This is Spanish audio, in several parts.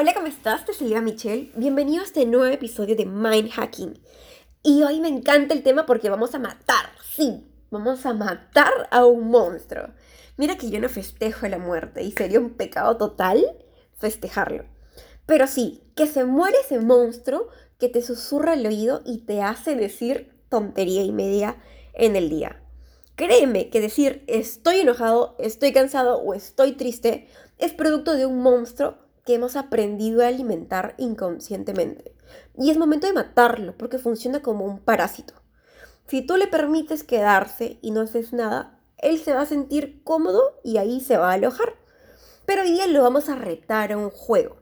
Hola, ¿cómo estás? Te saluda Michelle. Bienvenido a este nuevo episodio de Mind Hacking. Y hoy me encanta el tema porque vamos a matar, sí, vamos a matar a un monstruo. Mira que yo no festejo la muerte y sería un pecado total festejarlo. Pero sí, que se muere ese monstruo que te susurra el oído y te hace decir tontería y media en el día. Créeme que decir estoy enojado, estoy cansado o estoy triste es producto de un monstruo que hemos aprendido a alimentar inconscientemente. Y es momento de matarlo porque funciona como un parásito. Si tú le permites quedarse y no haces nada, él se va a sentir cómodo y ahí se va a alojar. Pero hoy día lo vamos a retar a un juego.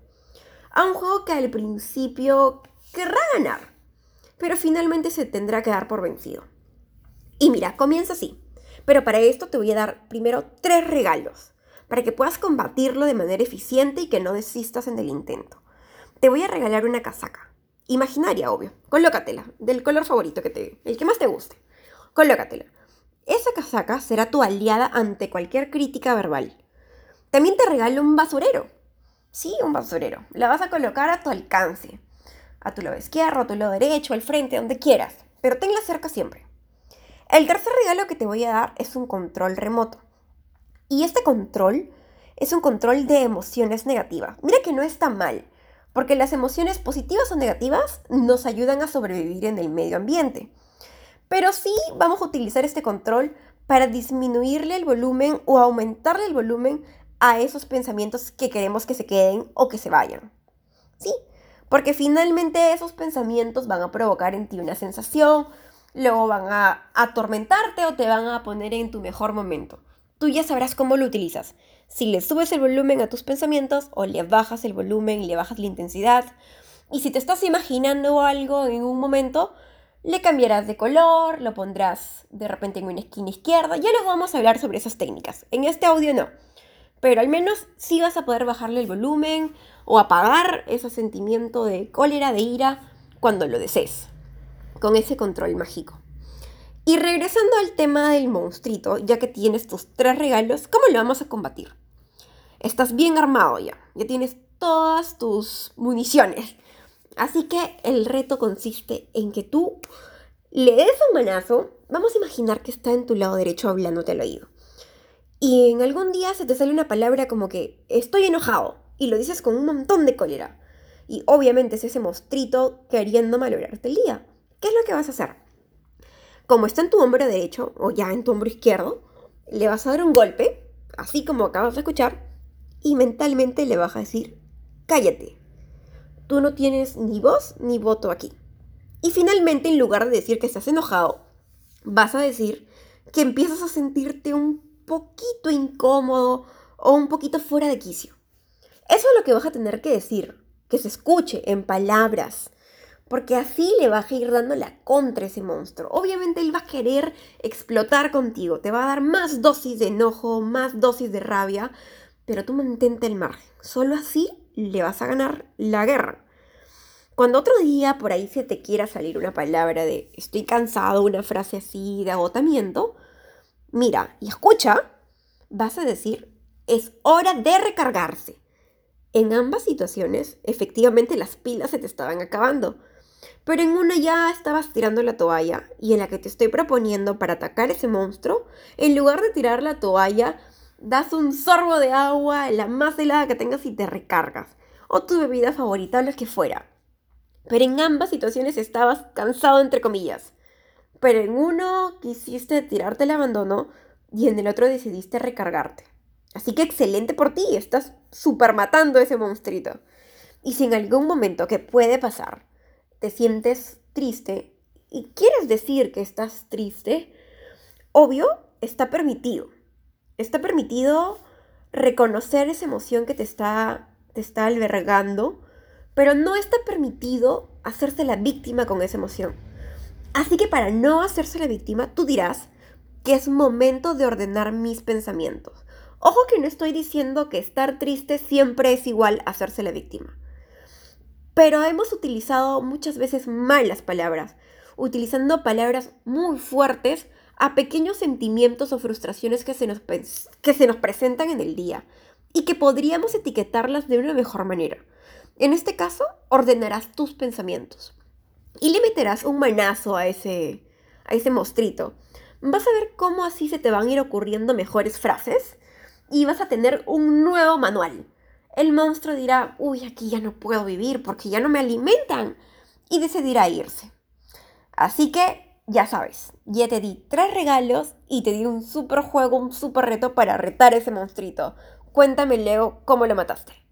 A un juego que al principio querrá ganar, pero finalmente se tendrá que dar por vencido. Y mira, comienza así. Pero para esto te voy a dar primero tres regalos para que puedas combatirlo de manera eficiente y que no desistas en el intento. Te voy a regalar una casaca. Imaginaria, obvio. Colócatela, del color favorito que te el que más te guste. Colócatela. Esa casaca será tu aliada ante cualquier crítica verbal. También te regalo un basurero. Sí, un basurero. La vas a colocar a tu alcance. A tu lado izquierdo, a tu lado derecho, al frente, donde quieras. Pero tenla cerca siempre. El tercer regalo que te voy a dar es un control remoto. Y este control es un control de emociones negativas. Mira que no está mal, porque las emociones positivas o negativas nos ayudan a sobrevivir en el medio ambiente. Pero sí vamos a utilizar este control para disminuirle el volumen o aumentarle el volumen a esos pensamientos que queremos que se queden o que se vayan. Sí, porque finalmente esos pensamientos van a provocar en ti una sensación, luego van a atormentarte o te van a poner en tu mejor momento tú ya sabrás cómo lo utilizas. Si le subes el volumen a tus pensamientos o le bajas el volumen le bajas la intensidad. Y si te estás imaginando algo en un momento, le cambiarás de color, lo pondrás de repente en una esquina izquierda. Ya luego vamos a hablar sobre esas técnicas. En este audio no. Pero al menos sí vas a poder bajarle el volumen o apagar ese sentimiento de cólera, de ira, cuando lo desees. Con ese control mágico. Y regresando al tema del monstruito, ya que tienes tus tres regalos, ¿cómo lo vamos a combatir? Estás bien armado ya, ya tienes todas tus municiones. Así que el reto consiste en que tú le des un manazo, vamos a imaginar que está en tu lado derecho hablándote al oído. Y en algún día se te sale una palabra como que estoy enojado y lo dices con un montón de cólera. Y obviamente es ese monstruito queriendo malograrte el día. ¿Qué es lo que vas a hacer? Como está en tu hombro derecho o ya en tu hombro izquierdo, le vas a dar un golpe, así como acabas de escuchar, y mentalmente le vas a decir, cállate. Tú no tienes ni voz ni voto aquí. Y finalmente, en lugar de decir que estás enojado, vas a decir que empiezas a sentirte un poquito incómodo o un poquito fuera de quicio. Eso es lo que vas a tener que decir, que se escuche en palabras, porque así le vas a ir dando la contra ese monstruo. Obviamente él va a querer explotar contigo, te va a dar más dosis de enojo, más dosis de rabia, pero tú mantente el margen. Solo así le vas a ganar la guerra. Cuando otro día por ahí se te quiera salir una palabra de estoy cansado, una frase así de agotamiento, mira y escucha, vas a decir es hora de recargarse. En ambas situaciones, efectivamente las pilas se te estaban acabando pero en una ya estabas tirando la toalla y en la que te estoy proponiendo para atacar ese monstruo, en lugar de tirar la toalla, das un sorbo de agua, la más helada que tengas y te recargas. O tu bebida favorita o lo que fuera. Pero en ambas situaciones estabas cansado entre comillas. Pero en uno quisiste tirarte el abandono y en el otro decidiste recargarte. Así que excelente por ti, estás super matando a ese monstruito. Y si en algún momento que puede pasar, te sientes triste y quieres decir que estás triste, obvio, está permitido. Está permitido reconocer esa emoción que te está, te está albergando, pero no está permitido hacerse la víctima con esa emoción. Así que para no hacerse la víctima, tú dirás que es momento de ordenar mis pensamientos. Ojo que no estoy diciendo que estar triste siempre es igual a hacerse la víctima pero hemos utilizado muchas veces malas palabras, utilizando palabras muy fuertes a pequeños sentimientos o frustraciones que se nos, que se nos presentan en el día y que podríamos etiquetarlas de una mejor manera. En este caso, ordenarás tus pensamientos y le meterás un manazo a ese, a ese mostrito. Vas a ver cómo así se te van a ir ocurriendo mejores frases y vas a tener un nuevo manual. El monstruo dirá, uy, aquí ya no puedo vivir porque ya no me alimentan y decidirá irse. Así que, ya sabes, ya te di tres regalos y te di un super juego, un super reto para retar ese monstruito. Cuéntame, Leo, cómo lo mataste.